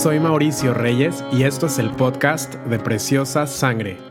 Soy Mauricio Reyes y esto es el podcast de Preciosa Sangre.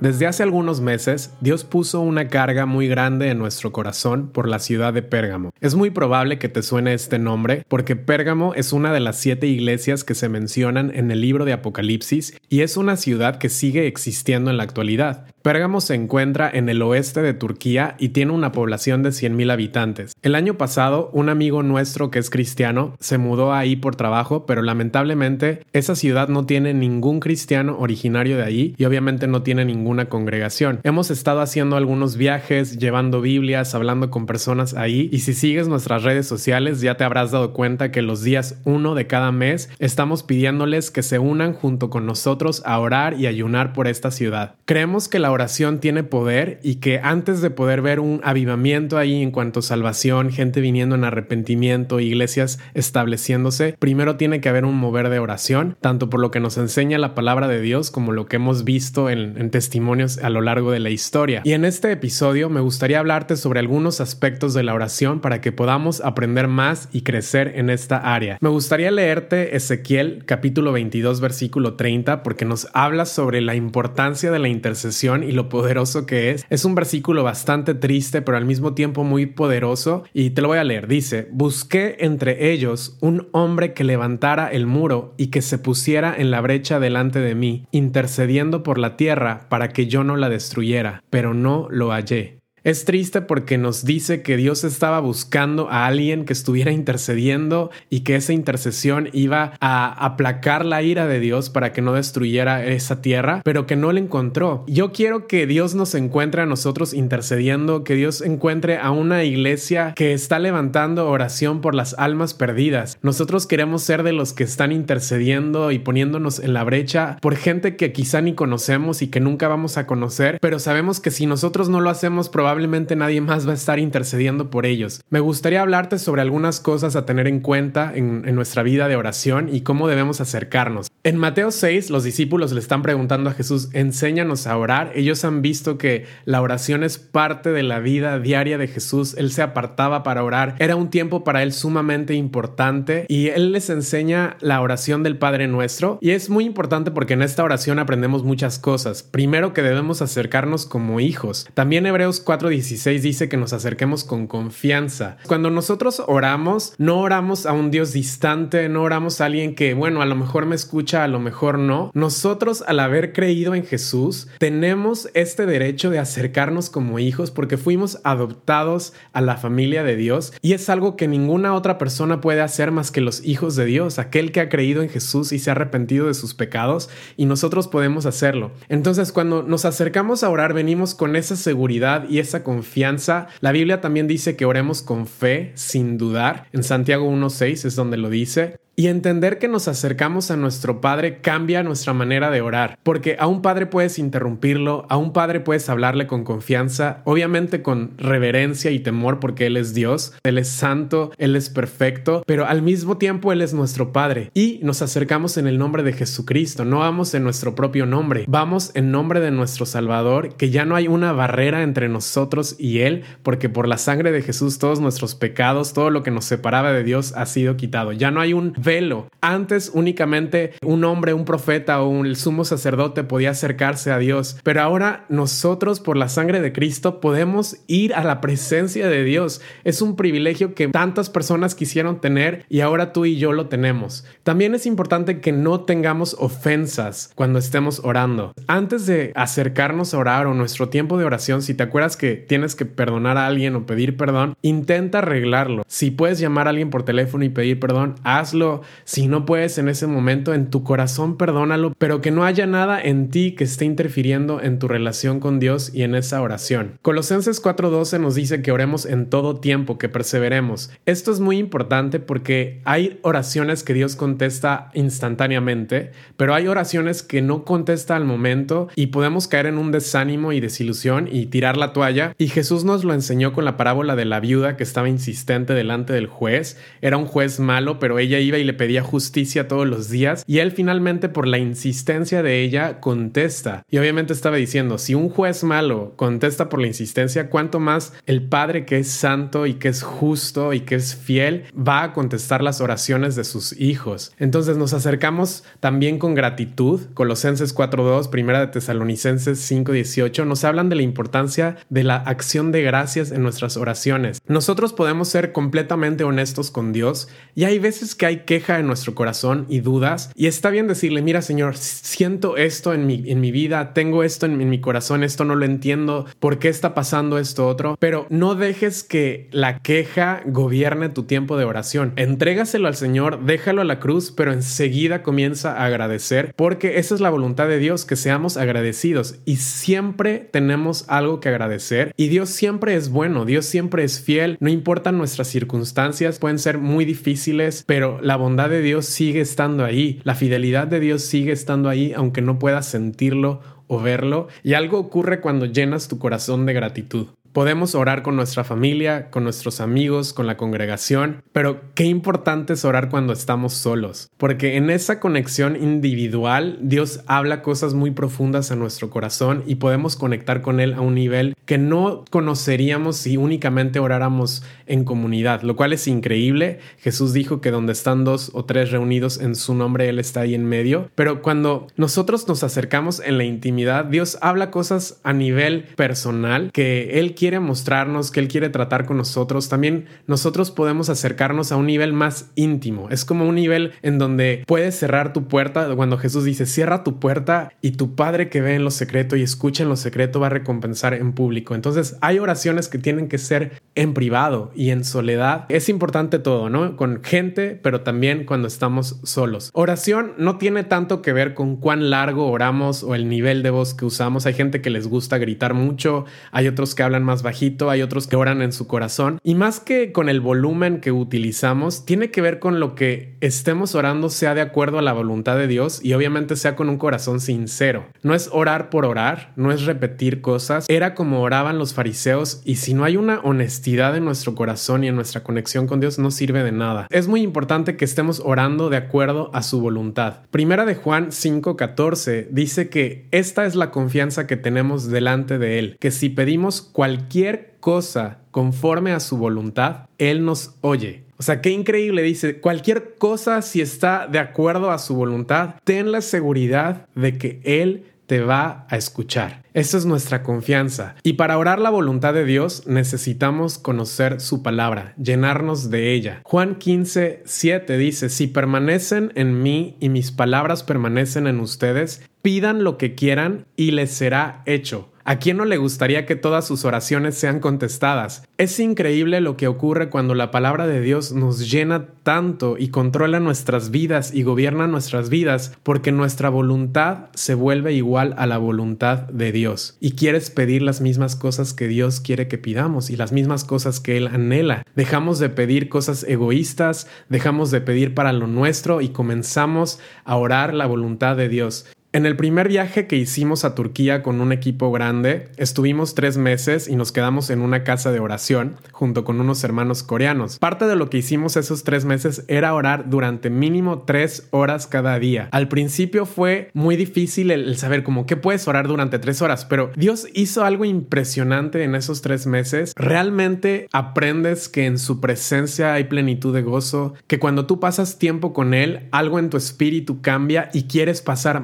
Desde hace algunos meses, Dios puso una carga muy grande en nuestro corazón por la ciudad de Pérgamo. Es muy probable que te suene este nombre porque Pérgamo es una de las siete iglesias que se mencionan en el libro de Apocalipsis y es una ciudad que sigue existiendo en la actualidad. Pérgamo se encuentra en el oeste de Turquía y tiene una población de 100.000 habitantes. El año pasado, un amigo nuestro que es cristiano se mudó ahí por trabajo, pero lamentablemente esa ciudad no tiene ningún cristiano originario de ahí y obviamente no tiene ninguna congregación. Hemos estado haciendo algunos viajes, llevando Biblias, hablando con personas ahí y si sigues nuestras redes sociales ya te habrás dado cuenta que los días uno de cada mes estamos pidiéndoles que se unan junto con nosotros a orar y ayunar por esta ciudad. Creemos que la oración tiene poder y que antes de poder ver un avivamiento ahí en cuanto a salvación, gente viniendo en arrepentimiento, iglesias estableciéndose, primero tiene que haber un mover de oración, tanto por lo que nos enseña la palabra de Dios como lo que hemos visto en, en testimonios a lo largo de la historia. Y en este episodio me gustaría hablarte sobre algunos aspectos de la oración para que podamos aprender más y crecer en esta área. Me gustaría leerte Ezequiel capítulo 22 versículo 30 porque nos habla sobre la importancia de la intercesión y lo poderoso que es. Es un versículo bastante triste, pero al mismo tiempo muy poderoso. Y te lo voy a leer. Dice, busqué entre ellos un hombre que levantara el muro y que se pusiera en la brecha delante de mí, intercediendo por la tierra para que yo no la destruyera, pero no lo hallé. Es triste porque nos dice que Dios estaba buscando a alguien que estuviera intercediendo y que esa intercesión iba a aplacar la ira de Dios para que no destruyera esa tierra, pero que no la encontró. Yo quiero que Dios nos encuentre a nosotros intercediendo, que Dios encuentre a una iglesia que está levantando oración por las almas perdidas. Nosotros queremos ser de los que están intercediendo y poniéndonos en la brecha por gente que quizá ni conocemos y que nunca vamos a conocer, pero sabemos que si nosotros no lo hacemos probablemente probablemente nadie más va a estar intercediendo por ellos. Me gustaría hablarte sobre algunas cosas a tener en cuenta en, nuestra vida de oración y cómo debemos acercarnos. En Mateo 6, los discípulos le están preguntando a Jesús, enséñanos a orar. Ellos han visto que la oración es parte de la vida diaria de Jesús. Él se apartaba para orar. Era un tiempo para él sumamente importante y él les enseña la oración del Padre Nuestro. Y es muy importante porque en esta oración aprendemos muchas cosas. Primero que debemos acercarnos como hijos. También Hebreos 4 4.16 dice que nos acerquemos con confianza. Cuando nosotros oramos, no oramos a un Dios distante, no oramos a alguien que, bueno, a lo mejor me escucha, a lo mejor no. Nosotros, al haber creído en Jesús, tenemos este derecho de acercarnos como hijos porque fuimos adoptados a la familia de Dios y es algo que ninguna otra persona puede hacer más que los hijos de Dios, aquel que ha creído en Jesús y se ha arrepentido de sus pecados y nosotros podemos hacerlo. Entonces, cuando nos acercamos a orar, venimos con esa seguridad y esa confianza. La Biblia también dice que oremos con fe, sin dudar. En Santiago 1.6 es donde lo dice. Y entender que nos acercamos a nuestro Padre cambia nuestra manera de orar, porque a un Padre puedes interrumpirlo, a un Padre puedes hablarle con confianza, obviamente con reverencia y temor porque Él es Dios, Él es santo, Él es perfecto, pero al mismo tiempo Él es nuestro Padre. Y nos acercamos en el nombre de Jesucristo, no vamos en nuestro propio nombre, vamos en nombre de nuestro Salvador, que ya no hay una barrera entre nosotros y Él, porque por la sangre de Jesús todos nuestros pecados, todo lo que nos separaba de Dios ha sido quitado, ya no hay un velo. Antes únicamente un hombre, un profeta o un, sumo sacerdote podía acercarse a Dios, pero ahora nosotros por la sangre de Cristo podemos ir a la presencia de Dios. Es un privilegio que tantas personas quisieron tener y ahora tú y yo lo tenemos. También es importante que no tengamos ofensas cuando estemos orando. Antes de acercarnos a orar o nuestro tiempo de oración, si te acuerdas que tienes que perdonar a alguien o pedir perdón, intenta arreglarlo. Si puedes llamar a alguien por teléfono y pedir perdón, hazlo si no puedes en ese momento, en tu corazón perdónalo, pero que no haya nada en ti que esté interfiriendo en tu relación con Dios y en esa oración. Colosenses 4:12 nos dice que oremos en todo tiempo, que perseveremos. Esto es muy importante porque hay oraciones que Dios contesta instantáneamente, pero hay oraciones que no contesta al momento y podemos caer en un desánimo y desilusión y tirar la toalla. Y Jesús nos lo enseñó con la parábola de la viuda que estaba insistente delante del juez. Era un juez malo, pero ella iba y le pedía justicia todos los días y él finalmente por la insistencia de ella contesta. Y obviamente estaba diciendo, si un juez malo contesta por la insistencia, ¿cuánto más el Padre que es santo y que es justo y que es fiel va a contestar las oraciones de sus hijos? Entonces nos acercamos también con gratitud. Colosenses 4.2, Primera de Tesalonicenses 5.18 nos hablan de la importancia de la acción de gracias en nuestras oraciones. Nosotros podemos ser completamente honestos con Dios y hay veces que hay queja en nuestro corazón y dudas y está bien decirle, mira Señor, siento esto en mi, en mi vida, tengo esto en, en mi corazón, esto no lo entiendo, ¿por qué está pasando esto otro? Pero no dejes que la queja gobierne tu tiempo de oración. Entrégaselo al Señor, déjalo a la cruz, pero enseguida comienza a agradecer porque esa es la voluntad de Dios, que seamos agradecidos y siempre tenemos algo que agradecer y Dios siempre es bueno, Dios siempre es fiel, no importan nuestras circunstancias, pueden ser muy difíciles, pero la bondad de Dios sigue estando ahí, la fidelidad de Dios sigue estando ahí, aunque no puedas sentirlo o verlo, y algo ocurre cuando llenas tu corazón de gratitud. Podemos orar con nuestra familia, con nuestros amigos, con la congregación, pero qué importante es orar cuando estamos solos, porque en esa conexión individual Dios habla cosas muy profundas a nuestro corazón y podemos conectar con Él a un nivel que no conoceríamos si únicamente oráramos en comunidad, lo cual es increíble. Jesús dijo que donde están dos o tres reunidos en su nombre, Él está ahí en medio, pero cuando nosotros nos acercamos en la intimidad, Dios habla cosas a nivel personal que Él quiere quiere mostrarnos, que Él quiere tratar con nosotros, también nosotros podemos acercarnos a un nivel más íntimo. Es como un nivel en donde puedes cerrar tu puerta. Cuando Jesús dice, cierra tu puerta y tu Padre que ve en lo secreto y escucha en lo secreto va a recompensar en público. Entonces hay oraciones que tienen que ser en privado y en soledad. Es importante todo, ¿no? Con gente, pero también cuando estamos solos. Oración no tiene tanto que ver con cuán largo oramos o el nivel de voz que usamos. Hay gente que les gusta gritar mucho, hay otros que hablan más bajito, hay otros que oran en su corazón. Y más que con el volumen que utilizamos, tiene que ver con lo que estemos orando sea de acuerdo a la voluntad de Dios y obviamente sea con un corazón sincero. No es orar por orar, no es repetir cosas. Era como oraban los fariseos y si no hay una honestidad en nuestro corazón y en nuestra conexión con Dios, no sirve de nada. Es muy importante que estemos orando de acuerdo a su voluntad. Primera de Juan 5:14 dice que esta es la confianza que tenemos delante de Él, que si pedimos cualquier cualquier cosa conforme a su voluntad, Él nos oye. O sea, qué increíble, dice, cualquier cosa si está de acuerdo a su voluntad, ten la seguridad de que Él te va a escuchar. Esa es nuestra confianza. Y para orar la voluntad de Dios necesitamos conocer su palabra, llenarnos de ella. Juan 15, 7 dice, si permanecen en mí y mis palabras permanecen en ustedes, pidan lo que quieran y les será hecho. ¿A quién no le gustaría que todas sus oraciones sean contestadas? Es increíble lo que ocurre cuando la palabra de Dios nos llena tanto y controla nuestras vidas y gobierna nuestras vidas porque nuestra voluntad se vuelve igual a la voluntad de Dios y quieres pedir las mismas cosas que Dios quiere que pidamos y las mismas cosas que Él anhela. Dejamos de pedir cosas egoístas, dejamos de pedir para lo nuestro y comenzamos a orar la voluntad de Dios. En el primer viaje que hicimos a Turquía con un equipo grande, estuvimos tres meses y nos quedamos en una casa de oración junto con unos hermanos coreanos. Parte de lo que hicimos esos tres meses era orar durante mínimo tres horas cada día. Al principio fue muy difícil el, saber cómo que puedes orar durante tres horas, pero Dios hizo algo impresionante en esos tres meses. Realmente aprendes que en su presencia hay plenitud de gozo, que cuando tú pasas tiempo con Él, algo en tu espíritu cambia y quieres pasar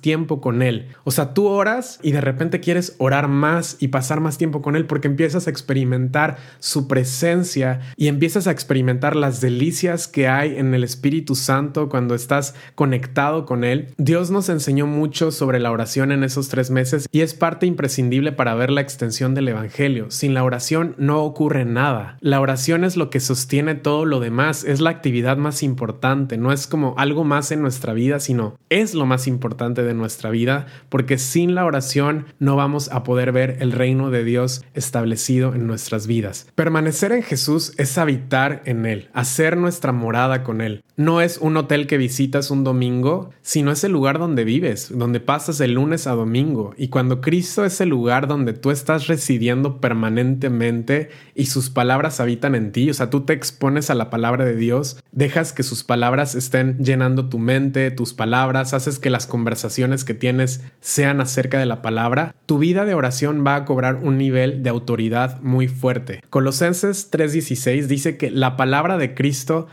tiempo con Él. O sea, tú oras y de repente quieres orar más y pasar más tiempo con Él porque empiezas a experimentar su presencia y empiezas a experimentar las delicias que hay en el Espíritu Santo cuando estás conectado con Él. Dios nos enseñó mucho sobre la oración en esos tres meses y es parte imprescindible para ver la extensión del Evangelio. Sin la oración no ocurre nada. La oración es lo que sostiene todo lo demás, es la actividad más importante, no es como algo más en nuestra vida, sino es lo más importante de nuestra vida, porque sin la oración no vamos a poder ver el reino de Dios establecido en nuestras vidas. Permanecer en Jesús es habitar en Él, hacer nuestra morada con Él. No es un hotel que visitas un domingo, sino es el lugar donde vives, donde pasas el lunes a domingo. Y cuando Cristo es el lugar donde tú estás residiendo permanentemente y sus palabras habitan en ti, o sea, tú te expones a la palabra de Dios, dejas que sus palabras estén llenando tu mente, tus palabras, haces que las conversaciones que tienes sean acerca de la palabra, tu vida de oración va a cobrar un nivel de autoridad muy fuerte. Colosenses 3:16 dice que la palabra de Cristo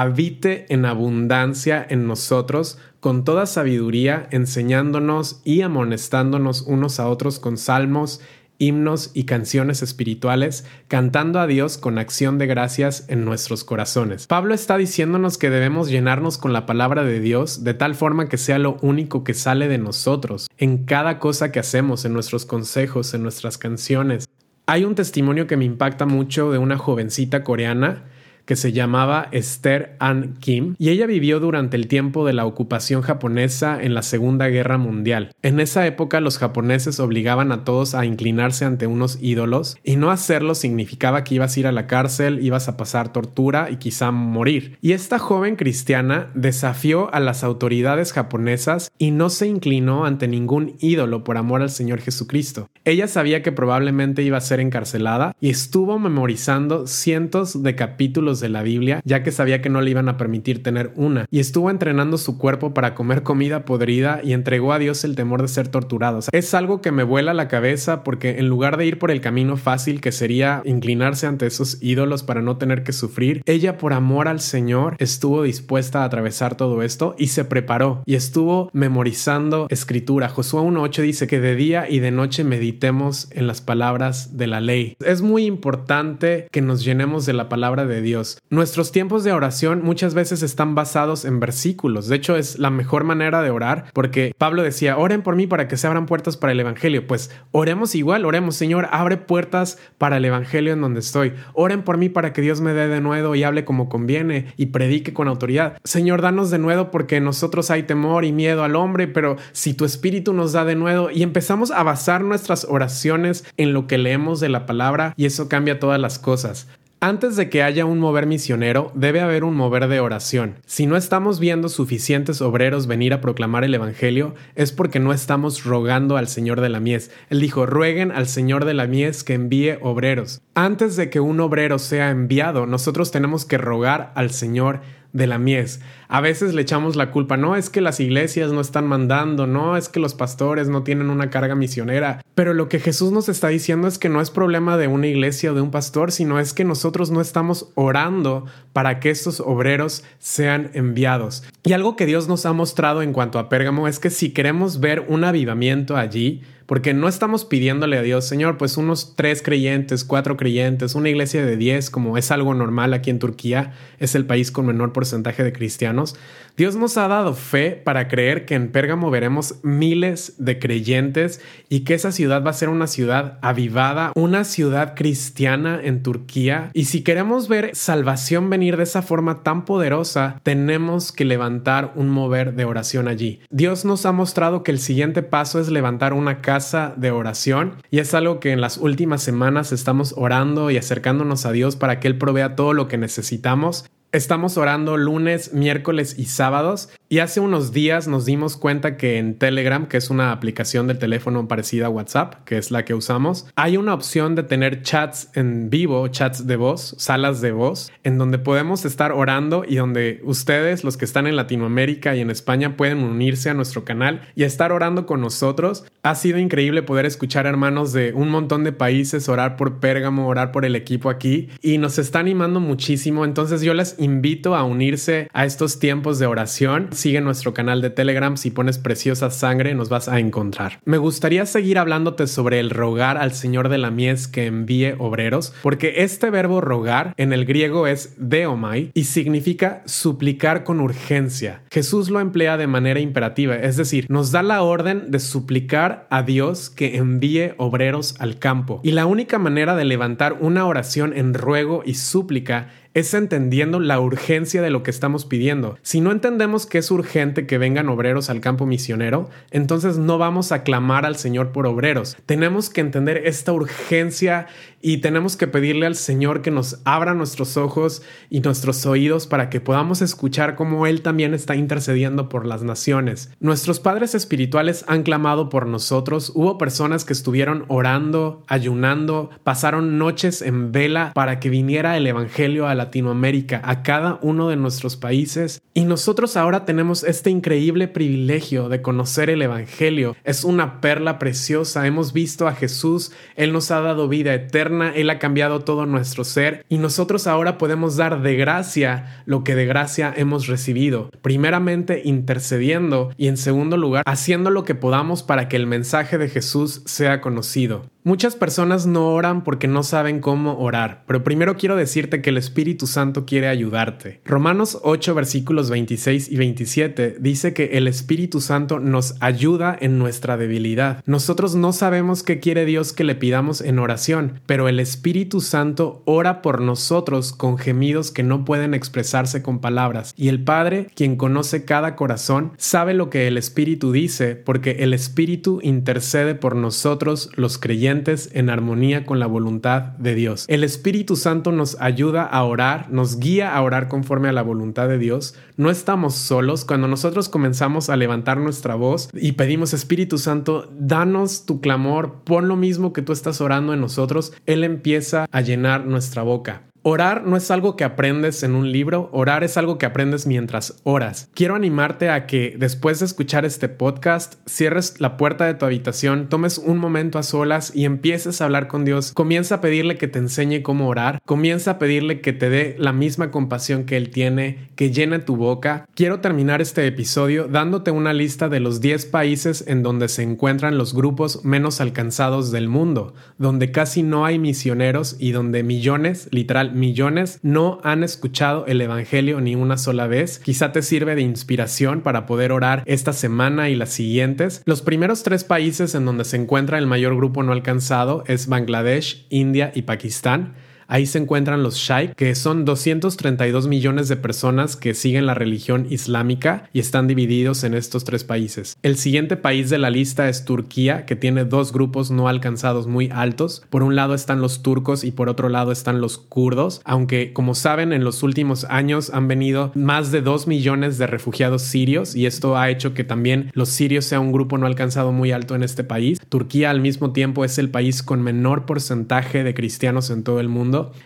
habite en abundancia en nosotros con toda sabiduría, enseñándonos y amonestándonos unos a otros con salmos, himnos y canciones espirituales, cantando a Dios con acción de gracias en nuestros corazones. Pablo está diciéndonos que debemos llenarnos con la palabra de Dios de tal forma que sea lo único que sale de nosotros, en cada cosa que hacemos, en nuestros consejos, en nuestras canciones. Hay un testimonio que me impacta mucho de una jovencita coreana que se llamaba Esther Ann Kim y ella vivió durante el tiempo de la ocupación japonesa en la Segunda Guerra Mundial. En esa época los japoneses obligaban a todos a inclinarse ante unos ídolos y no hacerlo significaba que ibas a ir a la cárcel, ibas a pasar tortura y quizá morir. Y esta joven cristiana desafió a las autoridades japonesas y no se inclinó ante ningún ídolo por amor al Señor Jesucristo. Ella sabía que probablemente iba a ser encarcelada y estuvo memorizando cientos de capítulos de la Biblia, ya que sabía que no le iban a permitir tener una, y estuvo entrenando su cuerpo para comer comida podrida y entregó a Dios el temor de ser torturado. es algo que me vuela la cabeza porque en lugar de ir por el camino fácil que sería inclinarse ante esos ídolos para no tener que sufrir, ella por amor al Señor estuvo dispuesta a atravesar todo esto y se preparó y estuvo memorizando escritura. Josué 1.8 dice que de día y de noche meditemos en las palabras de la ley. Es muy importante que nos llenemos de la palabra de Dios Nuestros tiempos de oración muchas veces están basados en versículos. De hecho, es la mejor manera de orar porque Pablo decía, oren por mí para que se abran puertas para el Evangelio. Pues oremos igual, oremos, Señor, abre puertas para el Evangelio en donde estoy. Oren por mí para que Dios me dé de nuevo y hable como conviene y predique con autoridad. Señor, danos de nuevo porque nosotros hay temor y miedo al hombre, pero si tu espíritu nos da de nuevo y empezamos a basar nuestras oraciones en lo que leemos de la palabra y eso cambia todas las cosas. Antes de que haya un mover misionero, debe haber un mover de oración. Si no estamos viendo suficientes obreros venir a proclamar el Evangelio, es porque no estamos rogando al Señor de la mies. Él dijo, rueguen al Señor de la mies que envíe obreros. Antes de que un obrero sea enviado, nosotros tenemos que rogar al Señor de la mies. A veces le echamos la culpa, no es que las iglesias no están mandando, no es que los pastores no tienen una carga misionera, pero lo que Jesús nos está diciendo es que no es problema de una iglesia o de un pastor, sino es que nosotros no estamos orando para que estos obreros sean enviados. Y algo que Dios nos ha mostrado en cuanto a Pérgamo es que si queremos ver un avivamiento allí, porque no estamos pidiéndole a Dios, Señor, pues unos tres creyentes, cuatro creyentes, una iglesia de diez, como es algo normal aquí en Turquía, es el país con menor porcentaje de cristianos. Dios nos ha dado fe para creer que en Pérgamo veremos miles de creyentes y que esa ciudad va a ser una ciudad avivada, una ciudad cristiana en Turquía. Y si queremos ver salvación venir de esa forma tan poderosa, tenemos que levantar un mover de oración allí. Dios nos ha mostrado que el siguiente paso es levantar una casa de oración. Y es algo que en las últimas semanas estamos orando y acercándonos a Dios para que Él provea todo lo que necesitamos Estamos orando lunes, miércoles y sábados y hace unos días nos dimos cuenta que en Telegram, que es una aplicación del teléfono parecida a WhatsApp, que es la que usamos, hay una opción de tener chats en vivo, chats de voz, salas de voz, en donde podemos estar orando y donde ustedes, los que están en Latinoamérica y en España, pueden unirse a nuestro canal y estar orando con nosotros. Ha sido increíble poder escuchar hermanos de un montón de países orar por Pérgamo, orar por el equipo aquí y nos está animando muchísimo. Entonces yo les invito a unirse a estos tiempos de oración. Sigue nuestro canal de Telegram. Si pones preciosa sangre, nos vas a encontrar. Me gustaría seguir hablándote sobre el rogar al Señor de la mies que envíe obreros, porque este verbo rogar en el griego es deomai y significa suplicar con urgencia. Jesús lo emplea de manera imperativa, es decir, nos da la orden de suplicar a Dios que envíe obreros al campo. Y la única manera de levantar una oración en ruego y súplica es entendiendo la urgencia de lo que estamos pidiendo. Si no entendemos que es urgente que vengan obreros al campo misionero, entonces no vamos a clamar al Señor por obreros. Tenemos que entender esta urgencia y tenemos que pedirle al Señor que nos abra nuestros ojos y nuestros oídos para que podamos escuchar cómo Él también está intercediendo por las naciones. Nuestros padres espirituales han clamado por nosotros. Hubo personas que estuvieron orando, ayunando, pasaron noches en vela para que viniera el Evangelio a Latinoamérica, a cada uno de nuestros países. Y nosotros ahora tenemos este increíble privilegio de conocer el Evangelio. Es una perla preciosa. Hemos visto a Jesús. Él nos ha dado vida eterna él ha cambiado todo nuestro ser y nosotros ahora podemos dar de gracia lo que de gracia hemos recibido. Primeramente intercediendo y en segundo lugar haciendo lo que podamos para que el mensaje de Jesús sea conocido. Muchas personas no oran porque no saben cómo orar, pero primero quiero decirte que el Espíritu Santo quiere ayudarte. Romanos 8 versículos 26 y 27 dice que el Espíritu Santo nos ayuda en nuestra debilidad. Nosotros no sabemos qué quiere Dios que le pidamos en oración, pero el Espíritu Santo ora por nosotros con gemidos que no pueden expresarse con palabras. Y el Padre, quien conoce cada corazón, sabe lo que el Espíritu dice porque el Espíritu intercede por nosotros los creyentes en armonía con la voluntad de Dios. El Espíritu Santo nos ayuda a orar, nos guía a orar conforme a la voluntad de Dios. No estamos solos cuando nosotros comenzamos a levantar nuestra voz y pedimos Espíritu Santo, danos tu clamor, pon lo mismo que tú estás orando en nosotros. Él empieza a llenar nuestra boca. Orar no es algo que aprendes en un libro, orar es algo que aprendes mientras oras. Quiero animarte a que después de escuchar este podcast, cierres la puerta de tu habitación, tomes un momento a solas y empieces a hablar con Dios. Comienza a pedirle que te enseñe cómo orar, comienza a pedirle que te dé la misma compasión que Él tiene, que llene tu boca. Quiero terminar este episodio dándote una lista de los 10 países en donde se encuentran los grupos menos alcanzados del mundo, donde casi no hay misioneros y donde millones, literal, millones no han escuchado el Evangelio ni una sola vez. Quizá te sirve de inspiración para poder orar esta semana y las siguientes. Los primeros tres países en donde se encuentra el mayor grupo no alcanzado es Bangladesh, India y Pakistán. Ahí se encuentran los Shaikh, que son 232 millones de personas que siguen la religión islámica y están divididos en estos tres países. El siguiente país de la lista es Turquía, que tiene dos grupos no alcanzados muy altos. Por un lado están los turcos y por otro lado están los kurdos, aunque como saben en los últimos años han venido más de 2 millones de refugiados sirios y esto ha hecho que también los sirios sea un grupo no alcanzado muy alto en este país. Turquía al mismo tiempo es el país con menor porcentaje de cristianos en todo el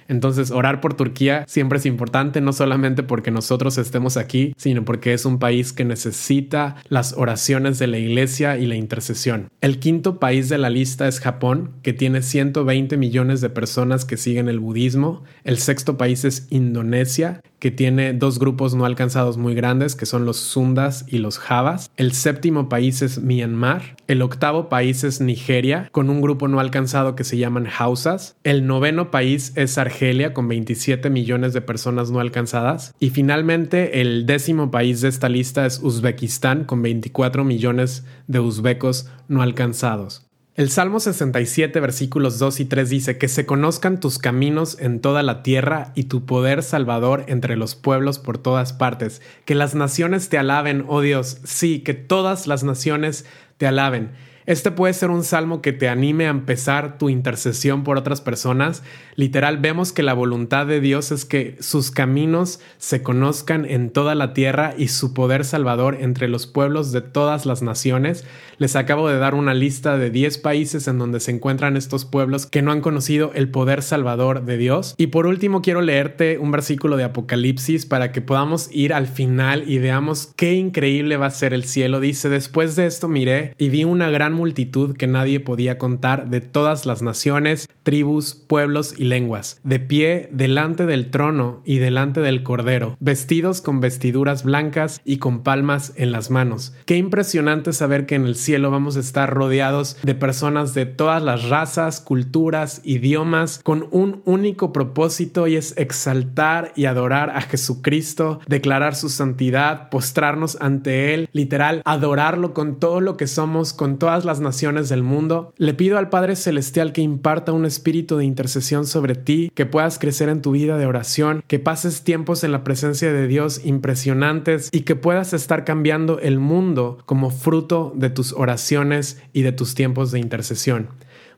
entonces, orar por Turquía siempre es importante, no solamente porque nosotros estemos aquí, sino porque es un país que necesita las oraciones de la iglesia y la intercesión. El quinto país de la lista es Japón, que tiene 120 millones de personas que siguen el budismo. El sexto país es Indonesia, que tiene dos grupos no alcanzados muy grandes, que son los Sundas y los Javas. El séptimo país es Myanmar. El octavo país es Nigeria, con un grupo no alcanzado que se llaman Hausas. El noveno país es Argelia, con 27 millones de personas no alcanzadas. Y finalmente, el décimo país de esta lista es Uzbekistán, con 24 millones de uzbecos no alcanzados. El Salmo 67 versículos 2 y 3 dice que se conozcan tus caminos en toda la tierra y tu poder salvador entre los pueblos por todas partes. Que las naciones te alaben, oh Dios, sí, que todas las naciones te alaben. Este puede ser un salmo que te anime a empezar tu intercesión por otras personas. Literal, vemos que la voluntad de Dios es que sus caminos se conozcan en toda la tierra y su poder salvador entre los pueblos de todas las naciones. Les acabo de dar una lista de 10 países en donde se encuentran estos pueblos que no han conocido el poder salvador de Dios. Y por último, quiero leerte un versículo de Apocalipsis para que podamos ir al final y veamos qué increíble va a ser el cielo. Dice, después de esto miré y vi una gran multitud que nadie podía contar de todas las naciones, tribus, pueblos y lenguas, de pie delante del trono y delante del cordero, vestidos con vestiduras blancas y con palmas en las manos. Qué impresionante saber que en el cielo vamos a estar rodeados de personas de todas las razas, culturas, idiomas, con un único propósito y es exaltar y adorar a Jesucristo, declarar su santidad, postrarnos ante Él, literal, adorarlo con todo lo que somos, con todas las naciones del mundo. Le pido al Padre Celestial que imparta un espíritu de intercesión sobre ti, que puedas crecer en tu vida de oración, que pases tiempos en la presencia de Dios impresionantes y que puedas estar cambiando el mundo como fruto de tus oraciones y de tus tiempos de intercesión.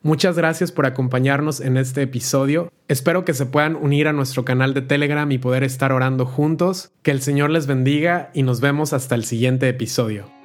Muchas gracias por acompañarnos en este episodio. Espero que se puedan unir a nuestro canal de Telegram y poder estar orando juntos. Que el Señor les bendiga y nos vemos hasta el siguiente episodio.